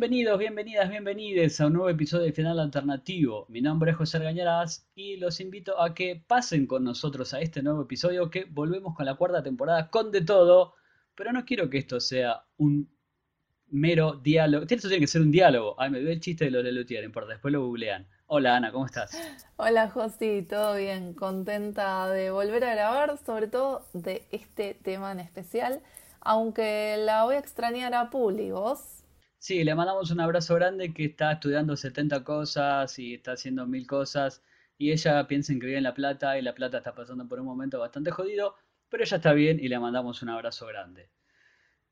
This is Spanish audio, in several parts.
Bienvenidos, bienvenidas, bienvenides a un nuevo episodio de Final Alternativo. Mi nombre es José Argañarás y los invito a que pasen con nosotros a este nuevo episodio que volvemos con la cuarta temporada con de todo, pero no quiero que esto sea un mero diálogo. Esto tiene que ser un diálogo. Ay, me dio el chiste de lo de no importa, después lo googlean. Hola Ana, ¿cómo estás? Hola Josi, todo bien, contenta de volver a grabar, sobre todo de este tema en especial, aunque la voy a extrañar a Puli, ¿vos? Sí, le mandamos un abrazo grande que está estudiando 70 cosas y está haciendo mil cosas. Y ella piensa en que en La Plata y La Plata está pasando por un momento bastante jodido, pero ella está bien y le mandamos un abrazo grande.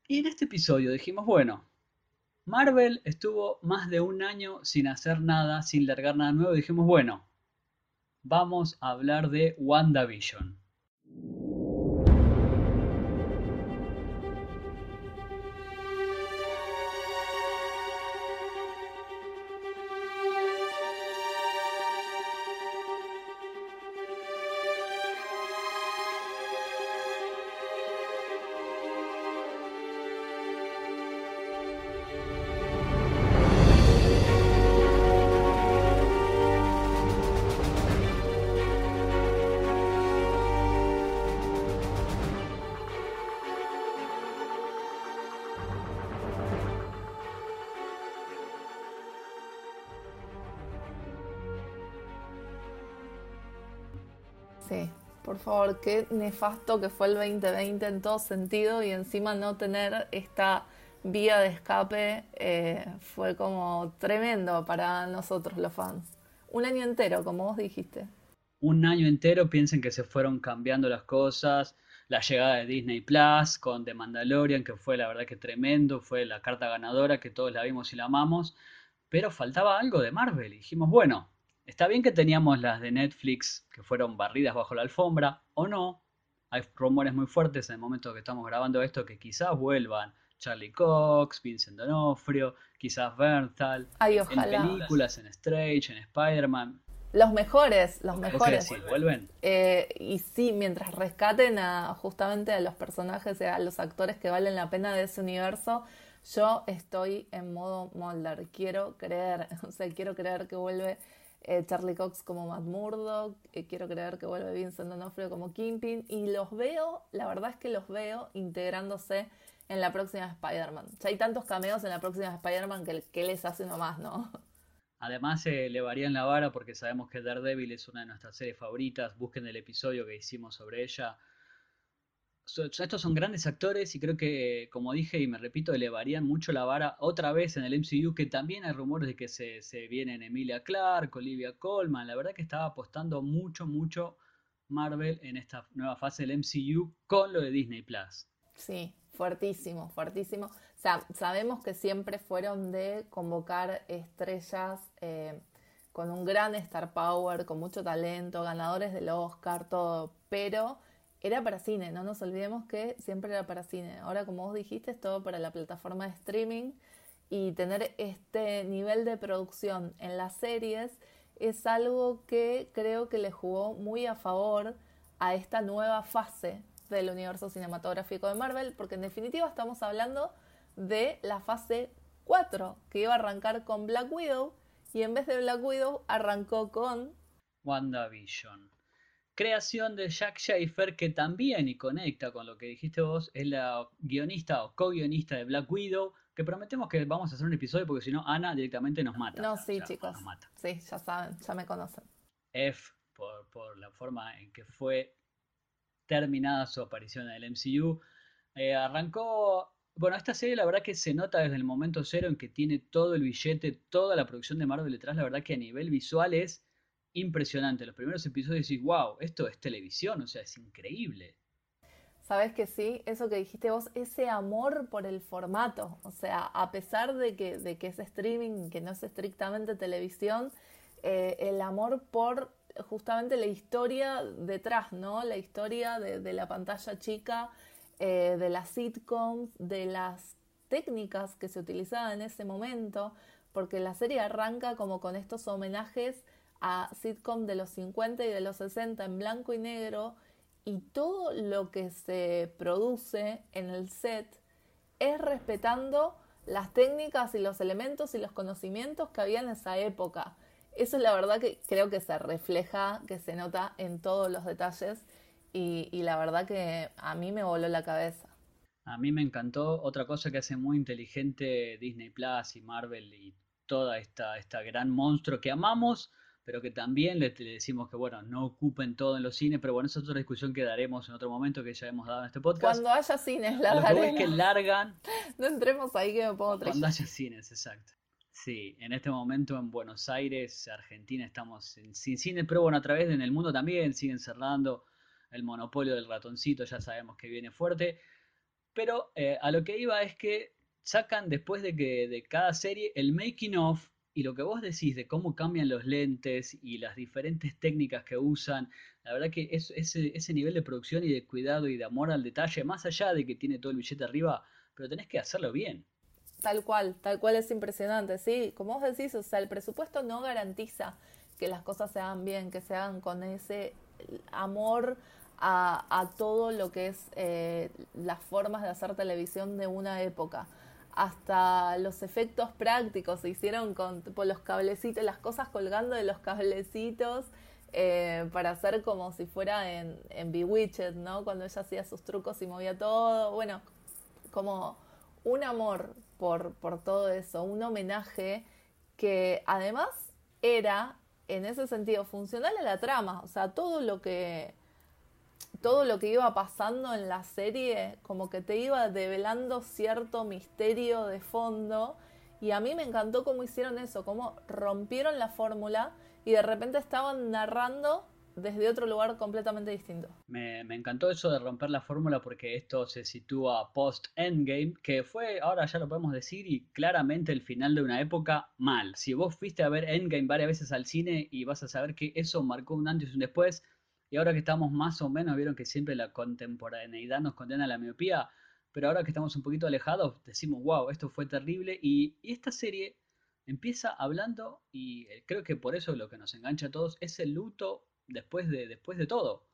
Y en este episodio dijimos, bueno, Marvel estuvo más de un año sin hacer nada, sin largar nada nuevo. Dijimos, bueno, vamos a hablar de WandaVision. Favor, qué nefasto que fue el 2020 en todo sentido y encima no tener esta vía de escape eh, fue como tremendo para nosotros los fans. Un año entero, como vos dijiste. Un año entero, piensen que se fueron cambiando las cosas. La llegada de Disney Plus con The Mandalorian, que fue la verdad que tremendo, fue la carta ganadora que todos la vimos y la amamos. Pero faltaba algo de Marvel. Y dijimos, bueno, Está bien que teníamos las de Netflix que fueron barridas bajo la alfombra, o no. Hay rumores muy fuertes en el momento que estamos grabando esto que quizás vuelvan Charlie Cox, Vincent D'Onofrio, quizás Bernthal, en películas, en Strange, en Spider-Man. Los mejores, los mejores. Sí, vuelven. Eh, y sí, mientras rescaten a justamente a los personajes, a los actores que valen la pena de ese universo, yo estoy en modo Mulder. Quiero creer, o sea, quiero creer que vuelve eh, Charlie Cox como Matt Murdock, eh, quiero creer que vuelve Vincent D'Onofrio como Kingpin, y los veo, la verdad es que los veo integrándose en la próxima Spider-Man. Ya hay tantos cameos en la próxima Spider-Man que, que les hace uno más, ¿no? Además se le varían la vara porque sabemos que Daredevil es una de nuestras series favoritas. Busquen el episodio que hicimos sobre ella estos son grandes actores y creo que, como dije y me repito, elevarían mucho la vara otra vez en el MCU, que también hay rumores de que se, se vienen Emilia Clarke, Olivia Colman. La verdad que estaba apostando mucho, mucho Marvel en esta nueva fase del MCU con lo de Disney Plus. Sí, fuertísimo, fuertísimo. O sea, sabemos que siempre fueron de convocar estrellas eh, con un gran star power, con mucho talento, ganadores del Oscar, todo, pero era para cine, no nos olvidemos que siempre era para cine. Ahora, como vos dijiste, es todo para la plataforma de streaming y tener este nivel de producción en las series es algo que creo que le jugó muy a favor a esta nueva fase del universo cinematográfico de Marvel, porque en definitiva estamos hablando de la fase 4, que iba a arrancar con Black Widow, y en vez de Black Widow arrancó con WandaVision creación de Jack Schaefer, que también y conecta con lo que dijiste vos, es la guionista o co-guionista de Black Widow, que prometemos que vamos a hacer un episodio porque si no, Ana directamente nos mata. No, sí, chicos. Sí, ya saben, ya me conocen. F, por, la forma en que fue terminada su aparición en el MCU. Eh, arrancó bueno, esta serie la verdad que se nota desde el momento cero en que tiene todo el billete, toda la producción de Marvel detrás. La verdad que a nivel visual es impresionante. Los primeros episodios decís, wow, esto es televisión, o sea, es increíble. Sabes que sí, eso que dijiste vos, ese amor por el formato, o sea, a pesar de que, de que es streaming, que no es estrictamente televisión, eh, el amor por justamente la historia detrás, ¿no? La historia de, la pantalla chica, eh, de las sitcoms, de las técnicas que se utilizaban en ese momento, porque la serie arranca como con estos homenajes a sitcom de los 50 y de los 60 en blanco y negro y todo lo que se produce en el set es respetando las técnicas y los elementos y los conocimientos que había en esa época. Eso es la verdad que creo que se refleja, que se nota en todos los detalles y, y la verdad que a mí me voló la cabeza. A mí me encantó otra cosa que hace muy inteligente Disney Plus y Marvel y toda esta, esta gran monstruo que amamos, pero que también le, decimos que, bueno, no ocupen todo en los cines, pero bueno, esa es otra discusión que daremos en otro momento que ya hemos dado en este podcast. Cuando haya cines, la que es que largan. no entremos ahí que me pongo tres. Cuando haya cines, exacto. Sí, en este momento en Buenos Aires, Argentina, estamos sin cine, pero bueno, a través de en el mundo también siguen cerrando el monopolio del ratoncito, ya sabemos que viene fuerte. Pero eh, a lo que iba es que sacan después de que de cada serie el making of y lo que vos decís de cómo cambian los lentes y las diferentes técnicas que usan, la verdad que es, ese, ese nivel de producción y de cuidado y de amor al detalle, más allá de que tiene todo el billete arriba, pero tenés que hacerlo bien. Tal cual, tal cual es impresionante, sí, como vos decís, o sea, el presupuesto no garantiza que las cosas se hagan bien, que se hagan con ese amor a, todo lo que es eh, las formas de hacer televisión de una época. Hasta los efectos prácticos se hicieron con los cablecitos, las cosas colgando de los cablecitos eh, para hacer como si fuera en, en Bewitched, ¿no? Cuando ella hacía sus trucos y movía todo. Bueno, como un amor por, por todo eso, un homenaje que además era en ese sentido funcional a la trama, o sea, todo lo que todo lo que iba pasando en la serie como que te iba develando cierto misterio de fondo y a mí me encantó cómo hicieron eso, cómo rompieron la fórmula y de repente estaban narrando desde otro lugar completamente distinto. Me, encantó eso de romper la fórmula porque esto se sitúa post-Endgame, que fue, ahora ya lo podemos decir, y claramente el final de una época mal. Si vos fuiste a ver Endgame varias veces al cine y vas a saber que eso marcó un antes y un después, y ahora que estamos más o menos, vieron que siempre la contemporaneidad nos condena a la miopía, pero ahora que estamos un poquito alejados, decimos, wow, esto fue terrible. Y, esta serie empieza hablando, y eh, creo que por eso lo que nos engancha a todos es el luto después de, después de todo.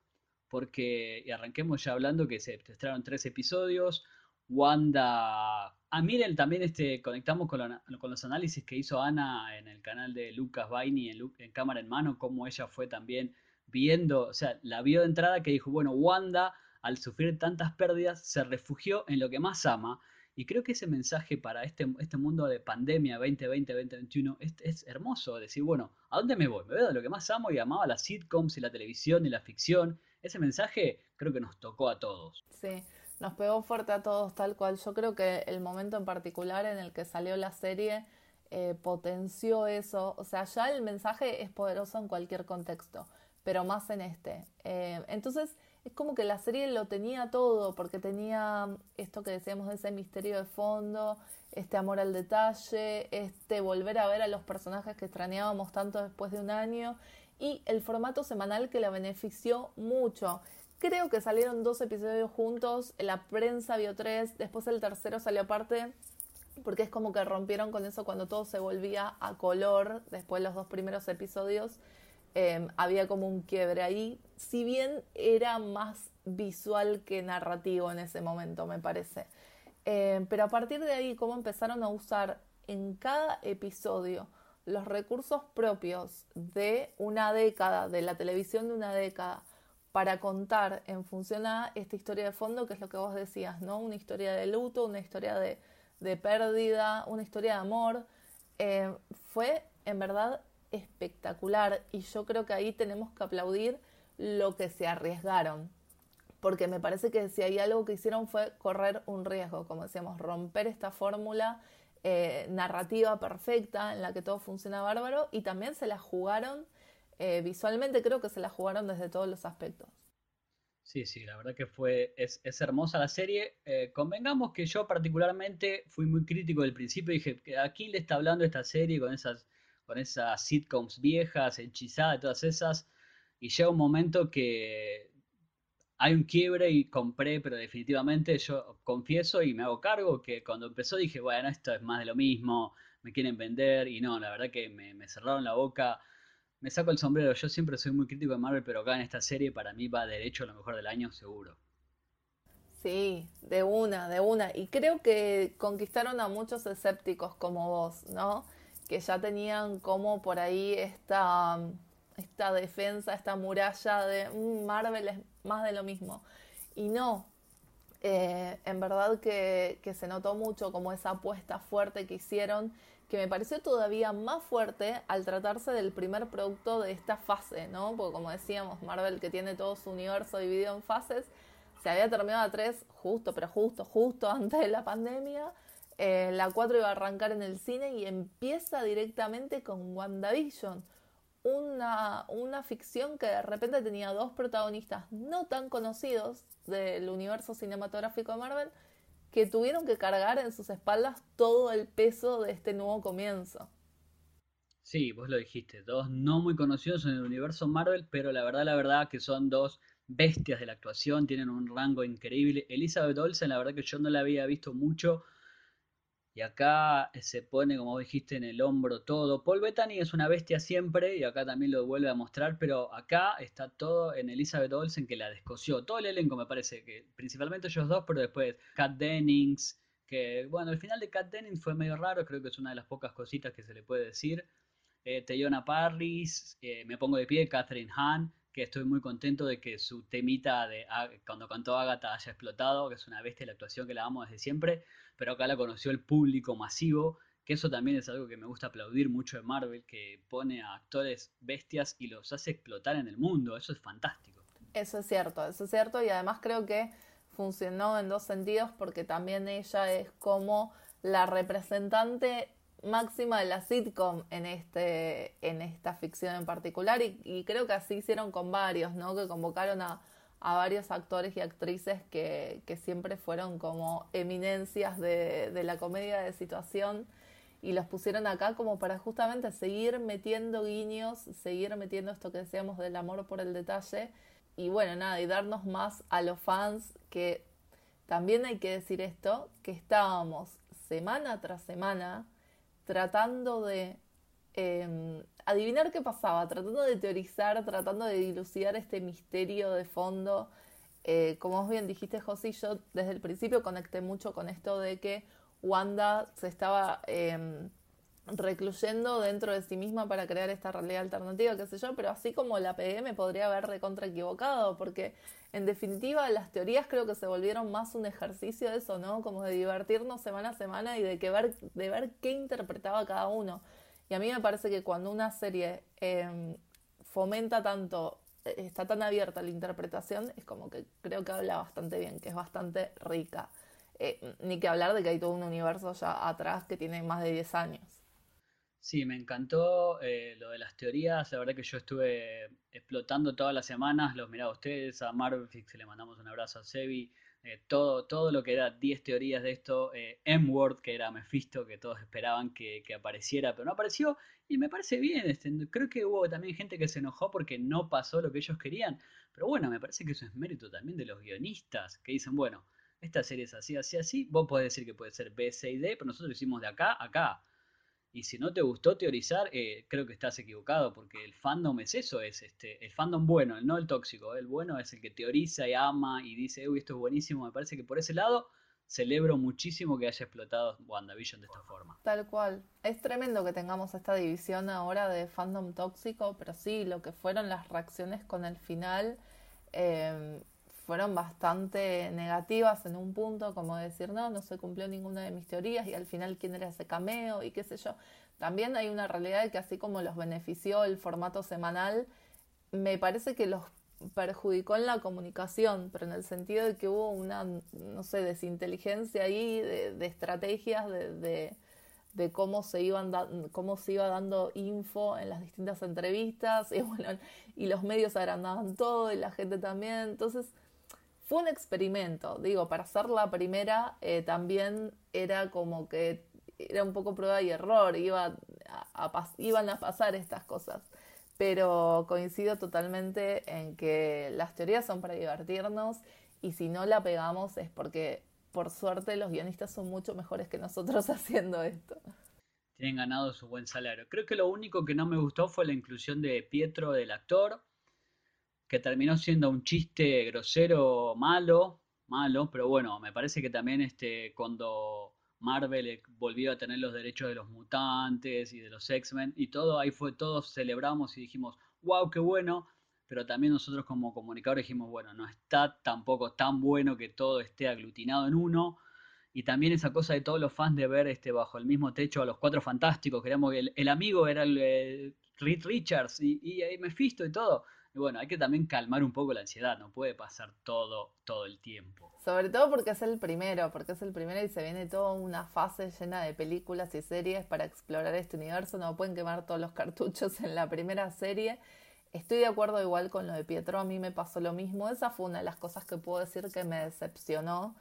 Porque, y arranquemos ya hablando que se estrenaron tres episodios. Wanda. Ah, miren, también este, conectamos con, con, los análisis que hizo Ana en el canal de Lucas Baini en, en cámara en mano, cómo ella fue también viendo, o sea, la vio de entrada que dijo, bueno, Wanda, al sufrir tantas pérdidas, se refugió en lo que más ama. Y creo que ese mensaje para este, este mundo de pandemia 2020-2021 es, es, hermoso. Decir, bueno, ¿a dónde me voy? Me veo de lo que más amo y amaba las sitcoms y la televisión y la ficción. Ese mensaje creo que nos tocó a todos. Sí, nos pegó fuerte a todos tal cual. Yo creo que el momento en particular en el que salió la serie eh, potenció eso. O sea, ya el mensaje es poderoso en cualquier contexto pero más en este. Eh, entonces es como que la serie lo tenía todo, porque tenía esto que decíamos de ese misterio de fondo, este amor al detalle, este volver a ver a los personajes que extrañábamos tanto después de un año y el formato semanal que la benefició mucho. Creo que salieron dos episodios juntos, la prensa vio tres, después el tercero salió aparte, porque es como que rompieron con eso cuando todo se volvía a color, después de los dos primeros episodios. Em, había como un quiebre ahí, si bien era más visual que narrativo en ese momento, me parece. Em, pero a partir de ahí, cómo empezaron a usar en cada episodio los recursos propios de una década, de la televisión de una década, para contar en función a esta historia de fondo, que es lo que vos decías, ¿no? Una historia de luto, una historia de, pérdida, una historia de amor. Em, fue en verdad espectacular y yo creo que ahí tenemos que aplaudir lo que se arriesgaron. Porque me parece que si hay algo que hicieron fue correr un riesgo, como decíamos, romper esta fórmula eh, narrativa perfecta en la que todo funciona bárbaro y también se la jugaron eh, visualmente, creo que se la jugaron desde todos los aspectos. Sí, sí, la verdad que fue, es, hermosa la serie. Eh, convengamos que yo particularmente fui muy crítico del principio, dije, ¿a quién le está hablando esta serie con esas con esas sitcoms viejas, hechizadas, todas esas, y llega un momento que hay un quiebre y compré, pero definitivamente yo confieso y me hago cargo que cuando empezó dije, bueno, esto es más de lo mismo, me quieren vender, y no, la verdad que me, me cerraron la boca. Me saco el sombrero, yo siempre soy muy crítico de Marvel, pero acá en esta serie para mí va derecho a lo mejor del año seguro. Sí, de una, de una. Y creo que conquistaron a muchos escépticos como vos, ¿no? Que ya tenían como por ahí esta, esta defensa, esta muralla de mm, Marvel es más de lo mismo. Y no, eh, en verdad que, que, se notó mucho como esa apuesta fuerte que hicieron, que me pareció todavía más fuerte al tratarse del primer producto de esta fase, ¿no? Porque como decíamos, Marvel que tiene todo su universo dividido en fases, se había terminado la 3 justo, pero justo, justo antes de la pandemia. Eh, la 4 iba a arrancar en el cine y empieza directamente con WandaVision. Una, una ficción que de repente tenía dos protagonistas no tan conocidos del universo cinematográfico de Marvel que tuvieron que cargar en sus espaldas todo el peso de este nuevo comienzo. Sí, vos lo dijiste, dos no muy conocidos en el universo Marvel, pero la verdad, la verdad que son dos bestias de la actuación, tienen un rango increíble. Elizabeth Olsen, la verdad que yo no la había visto mucho. Y acá se pone, como dijiste, en el hombro todo. Paul Bettany es una bestia siempre y acá también lo vuelve a mostrar, pero acá está todo en Elizabeth Olsen que la descoció. Todo el elenco me parece que, principalmente ellos dos, pero después Kat Dennings, que bueno, el final de Kat Dennings fue medio raro, creo que es una de las pocas cositas que se le puede decir. Eh, Teyona Parris, eh, me pongo de pie, Catherine Hahn, que estoy muy contento de que su temita de cuando cantó Agatha haya explotado, que es una bestia la actuación que la amo desde siempre, pero acá la conoció el público masivo, que eso también es algo que me gusta aplaudir mucho de Marvel, que pone a actores bestias y los hace explotar en el mundo, eso es fantástico. Eso es cierto, eso es cierto y además creo que funcionó en dos sentidos porque también ella es como la representante máxima de la sitcom en, este, en esta ficción en particular y, creo que así hicieron con varios, ¿no? Que convocaron a, a varios actores y actrices que, que siempre fueron como eminencias de, de, la comedia de situación y los pusieron acá como para justamente seguir metiendo guiños, seguir metiendo esto que decíamos del amor por el detalle y bueno, nada, y darnos más a los fans que también hay que decir esto, que estábamos semana tras semana tratando de em, adivinar qué pasaba, tratando de teorizar, tratando de dilucidar este misterio de fondo. Eh, como vos bien dijiste, José, yo desde el principio conecté mucho con esto de que Wanda se estaba em, recluyendo dentro de sí misma para crear esta realidad alternativa, qué sé yo, pero así como la PM podría haber recontra equivocado, porque en definitiva las teorías creo que se volvieron más un ejercicio de eso, ¿no? Como de divertirnos semana a semana y de, que ver, de ver qué interpretaba cada uno. Y a mí me parece que cuando una serie em, fomenta tanto, está tan abierta la interpretación, es como que creo que habla bastante bien, que es bastante rica. Eh, ni que hablar de que hay todo un universo ya atrás que tiene más de 10 años. Sí, me encantó eh, lo de las teorías. La verdad que yo estuve explotando todas las semanas. Los miraba a ustedes, a Marvelfix le mandamos un abrazo a Sebi. Eh, todo, todo lo que era 10 teorías de esto. Eh, M-Word, que era Mephisto, que todos esperaban que, apareciera, pero no apareció. Y me parece bien. Este, creo que hubo también gente que se enojó porque no pasó lo que ellos querían. Pero bueno, me parece que eso es mérito también de los guionistas, que dicen, bueno, esta serie es así, así, así. Vos podés decir que puede ser B, C y D, pero nosotros lo hicimos de acá a acá. Y si no te gustó teorizar, eh, creo que estás equivocado, porque el fandom es eso, es este, el fandom bueno, no el tóxico. El bueno es el que teoriza y ama y dice, uy, esto es buenísimo. Me parece que por ese lado celebro muchísimo que haya explotado WandaVision de esta forma. Tal cual. Es tremendo que tengamos esta división ahora de fandom tóxico, pero sí, lo que fueron las reacciones con el final. Eh, fueron bastante negativas en un punto, como decir, no, no se cumplió ninguna de mis teorías y al final quién era ese cameo y qué sé yo. También hay una realidad de que así como los benefició el formato semanal, me parece que los perjudicó en la comunicación, pero en el sentido de que hubo una, no sé, desinteligencia ahí, de, estrategias, de, de, cómo se iban cómo se iba dando info en las distintas entrevistas, y bueno, y los medios agrandaban todo, y la gente también, entonces fue un experimento, digo, para hacer la primera eh, también era como que era un poco prueba y error, iba a, iban a pasar estas cosas. Pero coincido totalmente en que las teorías son para divertirnos y si no la pegamos es porque por suerte los guionistas son mucho mejores que nosotros haciendo esto. Tienen ganado su buen salario. Creo que lo único que no me gustó fue la inclusión de Pietro del actor terminó siendo un chiste grosero, malo, malo, pero bueno, me parece que también este, cuando Marvel volvió a tener los derechos de los mutantes y de los X-Men y todo, ahí fue, todos celebramos y dijimos, wow, qué bueno, pero también nosotros como comunicadores dijimos, bueno, no está tampoco tan bueno que todo esté aglutinado en uno, y también esa cosa de todos los fans de ver este bajo el mismo techo a los cuatro fantásticos, queríamos que el, amigo era el, eh, Reed Richards y, y, y Mephisto y todo. Y bueno, hay que también calmar un poco la ansiedad, no puede pasar todo, todo el tiempo. Sobre todo porque es el primero, porque es el primero y se viene toda una fase llena de películas y series para explorar este universo, no pueden quemar todos los cartuchos en la primera serie. Estoy de acuerdo igual con lo de Pietro, a mí me pasó lo mismo, esa fue una de las cosas que puedo decir que me decepcionó,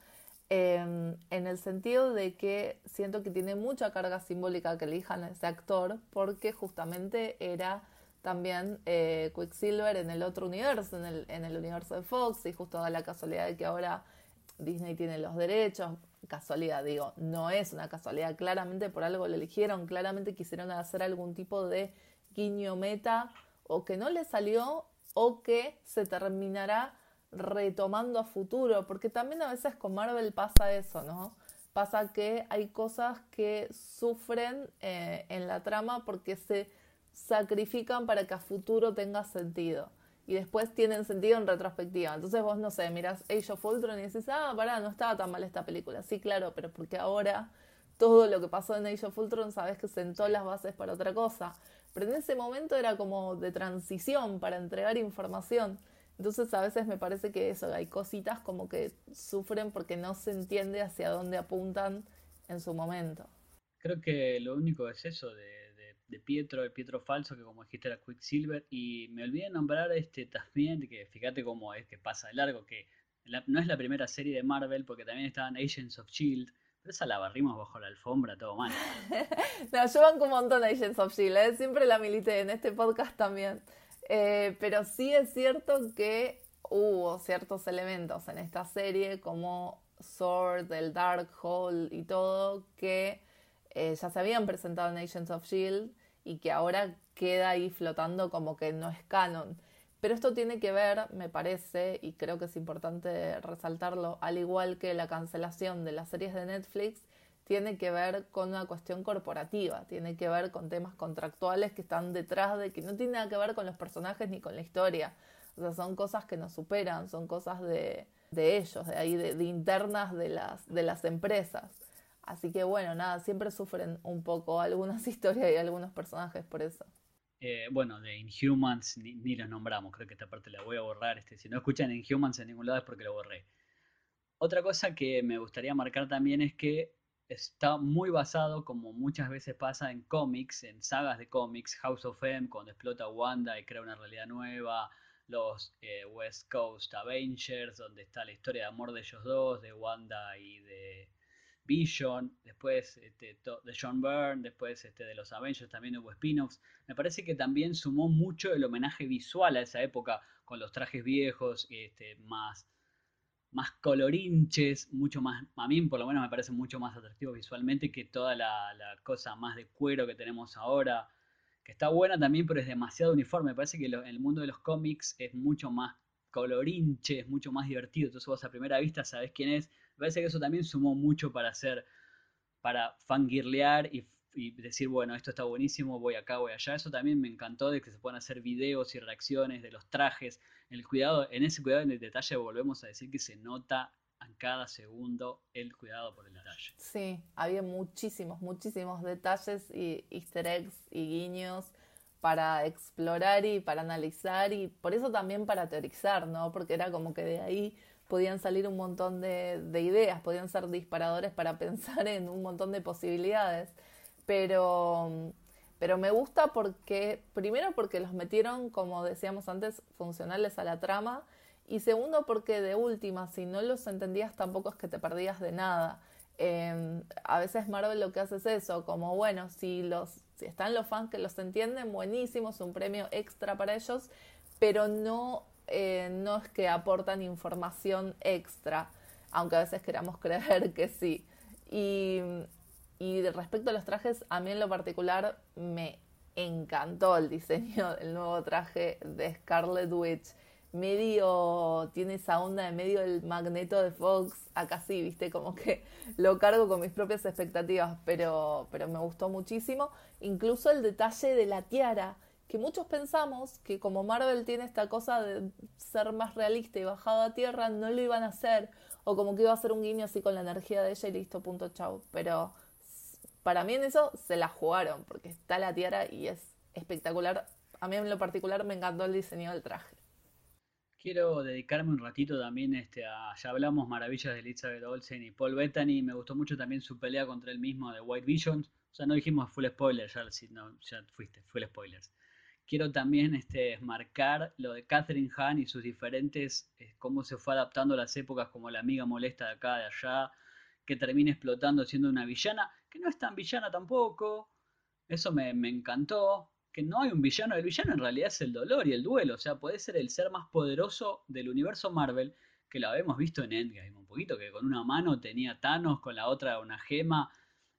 em, en el sentido de que siento que tiene mucha carga simbólica que elijan ese actor, porque justamente era también eh, Quicksilver en el otro universo, en el, en el universo de Fox, y justo da la casualidad de que ahora Disney tiene los derechos. Casualidad, digo, no es una casualidad, claramente por algo lo eligieron, claramente quisieron hacer algún tipo de guiño meta o que no le salió o que se terminará retomando a futuro, porque también a veces con Marvel pasa eso, ¿no? Pasa que hay cosas que sufren eh, en la trama porque se sacrifican para que a futuro tenga sentido. Y después tienen sentido en retrospectiva. Entonces vos, no sé, miras Age of Ultron y dices, ah, pará, no estaba tan mal esta película. Sí, claro, pero porque ahora todo lo que pasó en Age of Ultron sabes que sentó las bases para otra cosa. Pero en ese momento era como de transición para entregar información. Entonces a veces me parece que eso, hay cositas como que sufren porque no se entiende hacia dónde apuntan en su momento. Creo que lo único es eso de de Pietro, el Pietro falso, que como dijiste era Quicksilver, y me olvidé nombrar este también, que fíjate cómo es que pasa de largo, que no es la primera serie de Marvel, porque también estaban Agents of Shield, pero esa la barrimos bajo la alfombra, todo mal. no, yo banco un montón Agents of Shield, ¿eh? siempre la milité en este podcast también. Eh, pero sí es cierto que hubo ciertos elementos en esta serie, como Sword, el Dark Hole y todo, que eh, ya se habían presentado en Agents of Shield y que ahora queda ahí flotando como que no es canon. Pero esto tiene que ver, me parece, y creo que es importante resaltarlo, al igual que la cancelación de las series de Netflix, tiene que ver con una cuestión corporativa, tiene que ver con temas contractuales que están detrás de que no tiene nada que ver con los personajes ni con la historia. O sea, son cosas que nos superan, son cosas de, de ellos, de ahí, de, de internas de las, de las empresas. Así que bueno, nada, siempre sufren un poco algunas historias y algunos personajes por eso. Eh, bueno, de Inhumans ni, los nombramos, creo que esta parte la voy a borrar. Este, si no escuchan Inhumans en ningún lado es porque lo borré. Otra cosa que me gustaría marcar también es que está muy basado, como muchas veces pasa en cómics, en sagas de cómics, House of M, cuando explota Wanda y crea una realidad nueva, los eh, West Coast Avengers, donde está la historia de amor de ellos dos, de Wanda y de Vision, después este, de John Byrne, después este, de los Avengers también hubo spin-offs. Me parece que también sumó mucho el homenaje visual a esa época, con los trajes viejos, este, más, más colorinches, mucho más, a mí por lo menos me parece mucho más atractivo visualmente que toda la, cosa más de cuero que tenemos ahora, que está buena también, pero es demasiado uniforme. Me parece que el mundo de los cómics es mucho más colorinche, es mucho más divertido. Entonces vos a primera vista sabés quién es, me parece que eso también sumó mucho para hacer, para fangirlear y, decir, bueno, esto está buenísimo, voy acá, voy allá. Eso también me encantó de que se puedan hacer videos y reacciones de los trajes. El cuidado, en ese cuidado en el detalle volvemos a decir que se nota a cada segundo el cuidado por el detalle. Sí, había muchísimos, muchísimos detalles y easter eggs y guiños para explorar y para analizar y por eso también para teorizar, ¿no? Porque era como que de ahí podían salir un montón de, ideas, podían ser disparadores para pensar en un montón de posibilidades. Pero, pero me gusta porque, primero porque los metieron, como decíamos antes, funcionales a la trama. Y segundo porque de última, si no los entendías tampoco es que te perdías de nada. Em, a veces Marvel lo que hace es eso, como bueno, si los si están los fans que los entienden, buenísimo, es un premio extra para ellos, pero no eh, no es que aportan información extra, aunque a veces queramos creer que sí. Y, respecto a los trajes, a mí en lo particular me encantó el diseño del nuevo traje de Scarlet Witch. medio, tiene esa onda de medio el magneto de Fox, acá sí, viste, como que lo cargo con mis propias expectativas, pero, pero me gustó muchísimo. Incluso el detalle de la tiara, que muchos pensamos que como Marvel tiene esta cosa de ser más realista y bajado a tierra, no lo iban a hacer, o como que iba a ser un guiño así con la energía de ella y listo, punto, chau. Pero para mí en eso se la jugaron, porque está la tiara y es espectacular. A mí en lo particular me encantó el diseño del traje. Quiero dedicarme un ratito también este, a. Ya hablamos maravillas de Elizabeth Olsen y Paul Bettany. Me gustó mucho también su pelea contra el mismo de White Vision. O sea, no dijimos full spoiler, ya, no, ya fuiste, full spoilers. Quiero también este, marcar lo de Catherine Hahn y sus diferentes. Eh, cómo se fue adaptando a las épocas, como la amiga molesta de acá, de allá. Que termina explotando siendo una villana, que no es tan villana tampoco. Eso me, me encantó que no hay un villano, el villano en realidad es el dolor y el duelo, o sea, puede ser el ser más poderoso del universo Marvel, que lo habíamos visto en Endgame, un poquito, que con una mano tenía Thanos, con la otra una gema,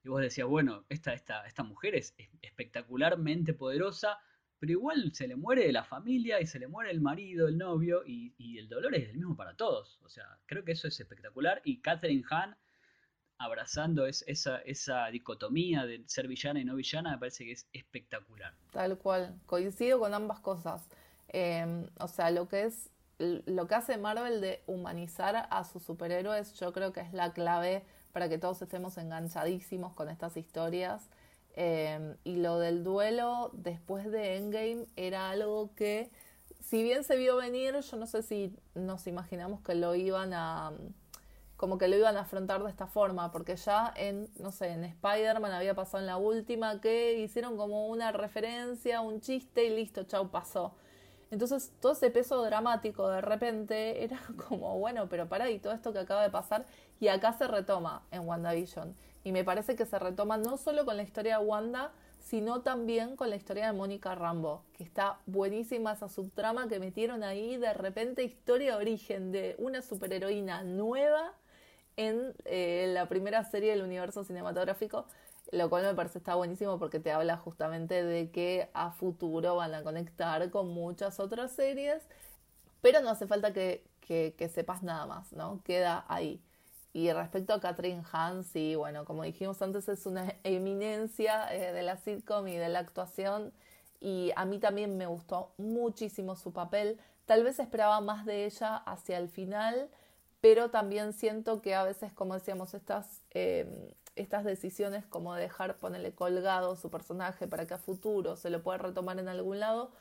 y vos decías, bueno, esta, esta, esta mujer es espectacularmente poderosa, pero igual se le muere la familia y se le muere el marido, el novio, y, y el dolor es el mismo para todos, o sea, creo que eso es espectacular, y Catherine Hahn abrazando esa, esa dicotomía de ser villana y no villana, me parece que es espectacular. Tal cual, coincido con ambas cosas. Em, o sea, lo que es lo que hace Marvel de humanizar a sus superhéroes, yo creo que es la clave para que todos estemos enganchadísimos con estas historias. Em, y lo del duelo después de Endgame era algo que, si bien se vio venir, yo no sé si nos imaginamos que lo iban a como que lo iban a afrontar de esta forma, porque ya en, no sé, en Spider-Man había pasado en la última que hicieron como una referencia, un chiste y listo, chau, pasó. Entonces todo ese peso dramático de repente era como, bueno, pero pará, y todo esto que acaba de pasar, y acá se retoma en WandaVision. Y me parece que se retoma no solo con la historia de Wanda, sino también con la historia de Mónica Rambo, que está buenísima esa subtrama que metieron ahí, de repente historia de origen de una superheroína nueva en eh, la primera serie del universo cinematográfico, lo cual me parece está buenísimo porque te habla justamente de que a futuro van a conectar con muchas otras series, pero no hace falta que, que, sepas nada más, ¿no? Queda ahí. Y respecto a Catherine Hahn, sí, bueno, como dijimos antes, es una eminencia eh, de la sitcom y de la actuación. Y a mí también me gustó muchísimo su papel. Tal vez esperaba más de ella hacia el final, pero también siento que a veces, como decíamos, estas, em, estas decisiones como dejar ponerle colgado su personaje para que a futuro se lo pueda retomar en algún lado,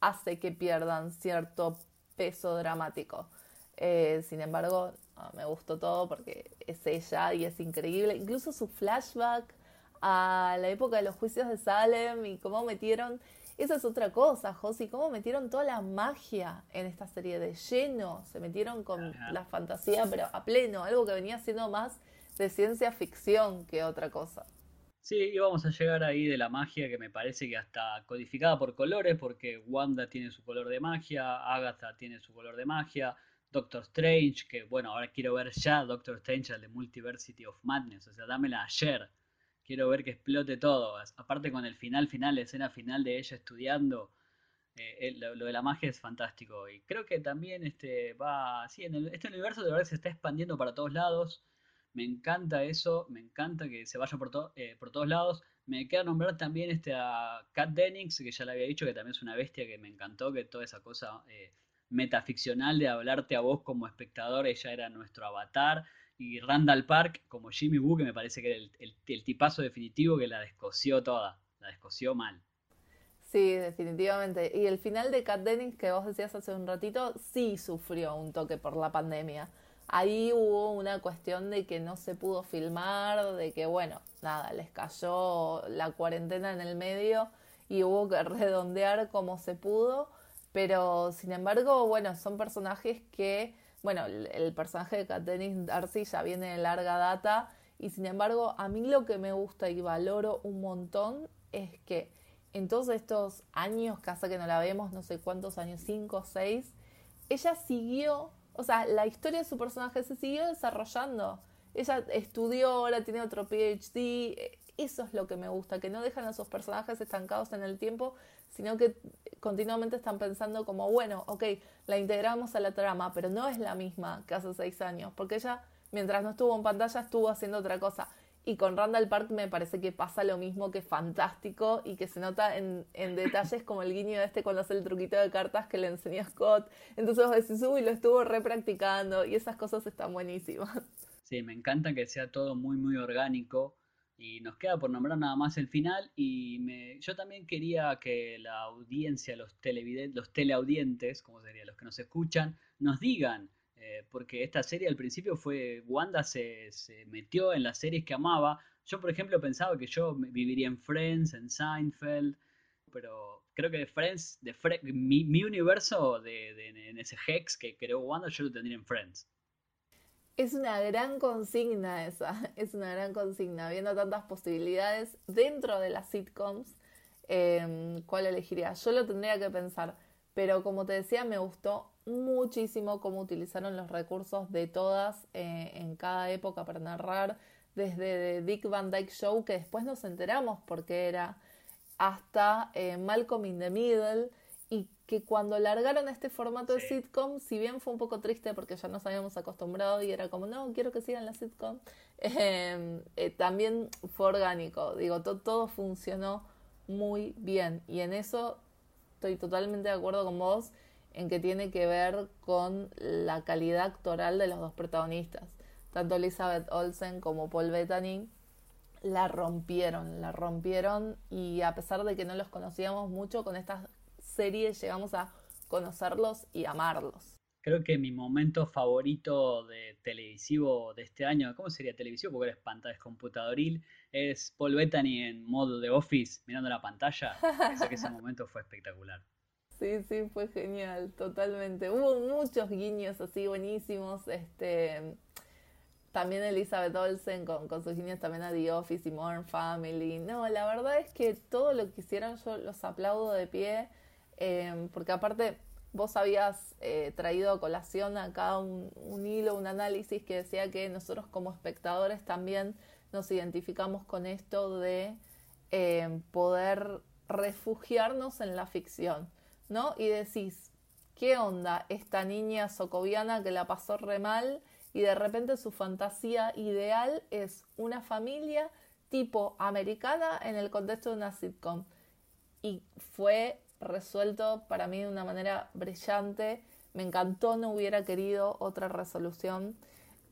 hace que pierdan cierto peso dramático. Eh, sin embargo, me gustó todo porque es ella y es increíble. Incluso su flashback a la época de los juicios de Salem y cómo metieron esa es otra cosa, Josi, cómo metieron toda la magia en esta serie de lleno, se metieron con la fantasía, pero a pleno, algo que venía siendo más de ciencia ficción que otra cosa. Sí, y vamos a llegar ahí de la magia que me parece que hasta codificada por colores, porque Wanda tiene su color de magia, Agatha tiene su color de magia, Doctor Strange, que bueno, ahora quiero ver ya Doctor Strange, el de Multiversity of Madness, o sea, dámela ayer quiero ver que explote todo. Aparte con el final, final, la escena final de ella estudiando, eh, lo, de la magia es fantástico. Y creo que también este va, sí, en este universo de verdad se está expandiendo para todos lados. Me encanta eso, me encanta que se vaya por, eh, por todos lados. Me queda nombrar también este a Kat Dennings, que ya le había dicho que también es una bestia que me encantó, que toda esa cosa eh, metaficcional de hablarte a vos como espectador, ella era nuestro avatar y Randall Park como Jimmy Woo, que me parece que era el, tipazo definitivo que la descoció toda, la descoció mal. Sí, definitivamente. Y el final de Cat Dennings, que vos decías hace un ratito, sí sufrió un toque por la pandemia. Ahí hubo una cuestión de que no se pudo filmar, de que, bueno, nada, les cayó la cuarentena en el medio y hubo que redondear como se pudo. Pero, sin embargo, bueno, son personajes que bueno, el, personaje de Katniss Darcy ya viene de larga data y sin embargo a mí lo que me gusta y valoro un montón es que en todos estos años, casa que no la vemos, no sé cuántos años, cinco o seis, ella siguió, o sea, la historia de su personaje se siguió desarrollando. Ella estudió, ahora tiene otro PhD, Eso es lo que me gusta, que no dejan a sus personajes estancados en el tiempo, sino que continuamente están pensando como, bueno, ok, la integramos a la trama, pero no es la misma que hace seis años, porque ella, mientras no estuvo en pantalla, estuvo haciendo otra cosa. Y con Randall Park me parece que pasa lo mismo, que es fantástico y que se nota en, detalles como el guiño este cuando hace el truquito de cartas que le enseñó Scott. Entonces vos decís, uy, lo estuvo repracticando y esas cosas están buenísimas. Sí, me encanta que sea todo muy, muy orgánico. Y nos queda por nombrar nada más el final. Y me, yo también quería que la audiencia, los, televidentes, los teleaudientes, como sería, los que nos escuchan, nos digan eh, porque esta serie al principio fue, Wanda se, metió en las series que amaba. Yo, por ejemplo, pensaba que yo viviría en Friends, en Seinfeld, pero creo que de Friends, de mi, universo de, en ese Hex que creó Wanda, yo lo tendría en Friends. Es una gran consigna esa, es una gran consigna, viendo tantas posibilidades dentro de las sitcoms, em, ¿cuál elegiría? Yo lo tendría que pensar, pero como te decía, me gustó muchísimo cómo utilizaron los recursos de todas eh, en cada época para narrar, desde The Dick Van Dyke Show, que después nos enteramos por qué era, hasta eh, Malcolm in the Middle, y que cuando largaron este formato de sitcom, si bien fue un poco triste porque ya nos habíamos acostumbrado y era como, no, quiero que sigan la sitcom, em, eh, también fue orgánico, digo, todo funcionó muy bien. Y en eso estoy totalmente de acuerdo con vos en que tiene que ver con la calidad actoral de los dos protagonistas. Tanto Elizabeth Olsen como Paul Bettany la rompieron, la rompieron y a pesar de que no los conocíamos mucho, con esta serie llegamos a conocerlos y amarlos. Creo que mi momento favorito de televisivo de este año, ¿cómo sería televisivo? Porque eres pantalla computadoril, es Paul Bettany en modo de Office mirando la pantalla. Sé que ese momento fue espectacular. Sí, sí, fue genial, totalmente. Hubo muchos guiños así buenísimos. Este, también Elizabeth Olsen con, con sus guiños también a The Office y Modern Family. No, la verdad es que todo lo que hicieron yo los aplaudo de pie, em, porque aparte vos habías eh, traído a colación acá un, hilo, un análisis que decía que nosotros como espectadores también nos identificamos con esto de em, poder refugiarnos en la ficción. ¿no? Y decís, ¿qué onda esta niña socoviana que la pasó re mal y de repente su fantasía ideal es una familia tipo americana en el contexto de una sitcom? Y fue resuelto para mí de una manera brillante. Me encantó, no hubiera querido otra resolución.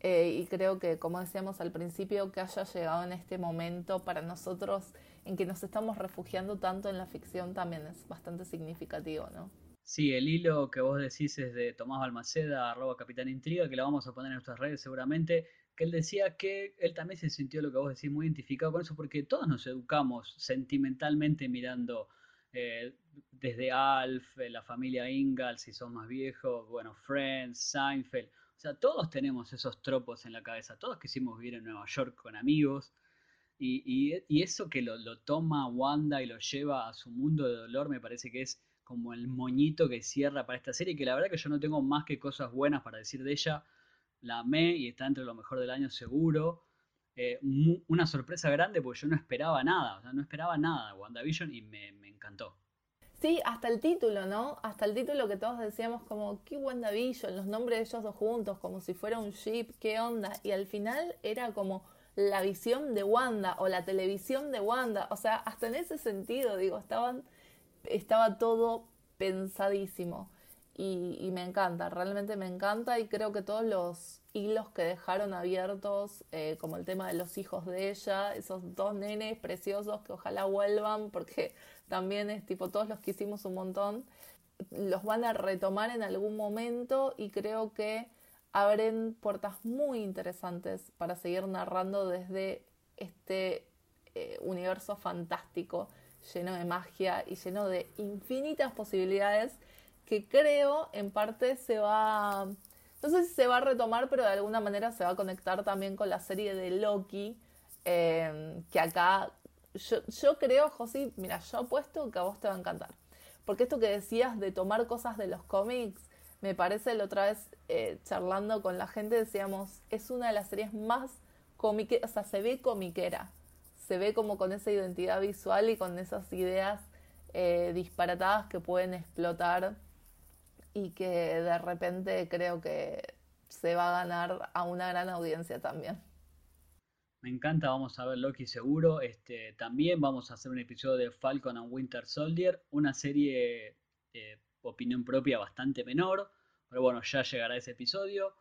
Eh, y creo que, como decíamos al principio, que haya llegado en este momento para nosotros en que nos estamos refugiando tanto en la ficción también es bastante significativo, ¿no? Sí, el hilo que vos decís es de Tomás Balmaceda, arroba Capitán Intriga, que lo vamos a poner en nuestras redes seguramente, que él decía que él también se sintió lo que vos decís muy identificado con eso, porque todos nos educamos sentimentalmente mirando eh, desde Alf, eh, la familia Ingalls, si son más viejos, bueno, Friends, Seinfeld, o sea, todos tenemos esos tropos en la cabeza, todos quisimos vivir en Nueva York con amigos, y, eso que lo, toma Wanda y lo lleva a su mundo de dolor me parece que es como el moñito que cierra para esta serie, que la verdad que yo no tengo más que cosas buenas para decir de ella. La amé y está entre lo mejor del año seguro. Eh, una sorpresa grande porque yo no esperaba nada, o sea, no esperaba nada de WandaVision y me, me encantó. Sí, hasta el título, ¿no? Hasta el título que todos decíamos como, ¿qué WandaVision? Los nombres de ellos dos juntos, como si fuera un ship, ¿qué onda? Y al final era como la visión de Wanda o la televisión de Wanda. O sea, hasta en ese sentido, digo, estaban, estaba todo pensadísimo. Y, me encanta, realmente me encanta y creo que todos los hilos que dejaron abiertos, eh, como el tema de los hijos de ella, esos dos nenes preciosos que ojalá vuelvan, porque también es tipo todos los que hicimos un montón, los van a retomar en algún momento y creo que abren puertas muy interesantes para seguir narrando desde este eh, universo fantástico lleno de magia y lleno de infinitas posibilidades que creo en parte se va, no sé si se va a retomar, pero de alguna manera se va a conectar también con la serie de Loki, em, que acá yo, yo creo, José, mira, yo apuesto que a vos te va a encantar. Porque esto que decías de tomar cosas de los cómics, me parece la otra vez eh, charlando con la gente decíamos, es una de las series más cómicas, o sea, se ve comiquera, se ve como con esa identidad visual y con esas ideas eh, disparatadas que pueden explotar y que de repente creo que se va a ganar a una gran audiencia también. Me encanta, vamos a ver Loki seguro. Este, también vamos a hacer un episodio de Falcon and Winter Soldier, una serie opinión propia bastante menor, pero bueno, ya llegará ese episodio.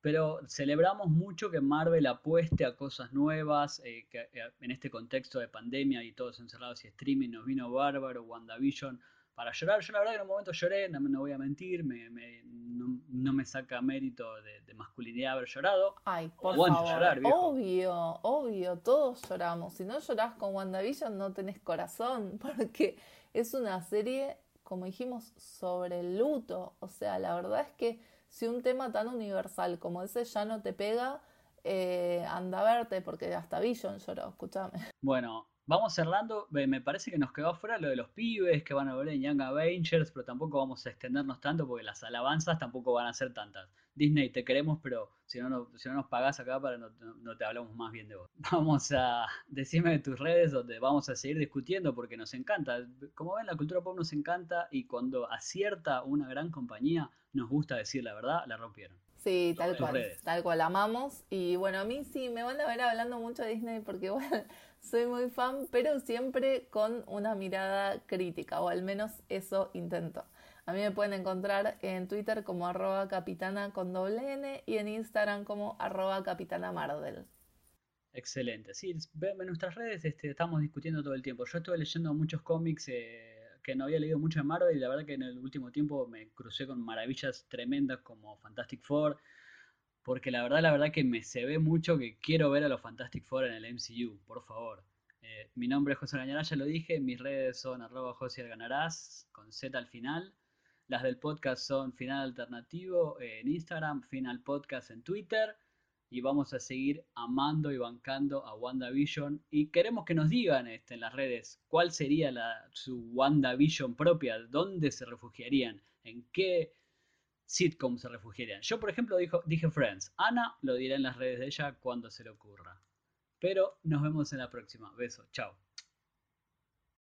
Pero celebramos mucho que Marvel apueste a cosas nuevas, eh, que eh, en este contexto de pandemia y todos encerrados y streaming nos vino bárbaro, WandaVision para llorar. Yo la verdad que en un momento lloré, no, no voy a mentir, me, no, me saca mérito de, masculinidad haber llorado. Ay, por favor, obvio, obvio, todos lloramos. Si no llorás con WandaVision no tenés corazón, porque es una serie, como dijimos, sobre el luto. O sea, la verdad es que si un tema tan universal como ese ya no te pega, eh, anda a verte, porque hasta Vision lloró, escúchame. Bueno, Vamos cerrando, me parece que nos quedó afuera lo de los pibes que van a ver en Young Avengers, pero tampoco vamos a extendernos tanto porque las alabanzas tampoco van a ser tantas. Disney, te queremos, pero si no, no si no nos pagás acá, para no, no, te hablamos más bien de vos. Vamos a decirme de tus redes donde vamos a seguir discutiendo porque nos encanta. Como ven, la cultura pop nos encanta y cuando acierta una gran compañía, nos gusta decir la verdad, la rompieron. Sí, tal cual, tal cual, amamos. Y bueno, a mí sí, me van a ver hablando mucho de Disney porque bueno, soy muy fan, pero siempre con una mirada crítica, o al menos eso intento. A mí me pueden encontrar en Twitter como arroba capitana con doble N y en Instagram como arroba capitana Mardel. Excelente. Sí, en nuestras redes este, estamos discutiendo todo el tiempo. Yo estuve leyendo muchos cómics eh, que no había leído mucho de Marvel y la verdad que en el último tiempo me crucé con maravillas tremendas como Fantastic Four, porque la verdad, la verdad que me se ve mucho que quiero ver a los Fantastic Four en el MCU, por favor. Eh, mi nombre es José Gañarás, ya lo dije, mis redes son arroba José con Z al final. Las del podcast son Final Alternativo en Instagram, Final Podcast en Twitter. Y vamos a seguir amando y bancando a WandaVision. Y queremos que nos digan este, en las redes cuál sería la, su WandaVision propia, dónde se refugiarían, en qué sitcom se refugiarían. Yo, por ejemplo, dijo, dije Friends. Ana lo dirá en las redes de ella cuando se le ocurra. Pero nos vemos en la próxima. Beso. Chao.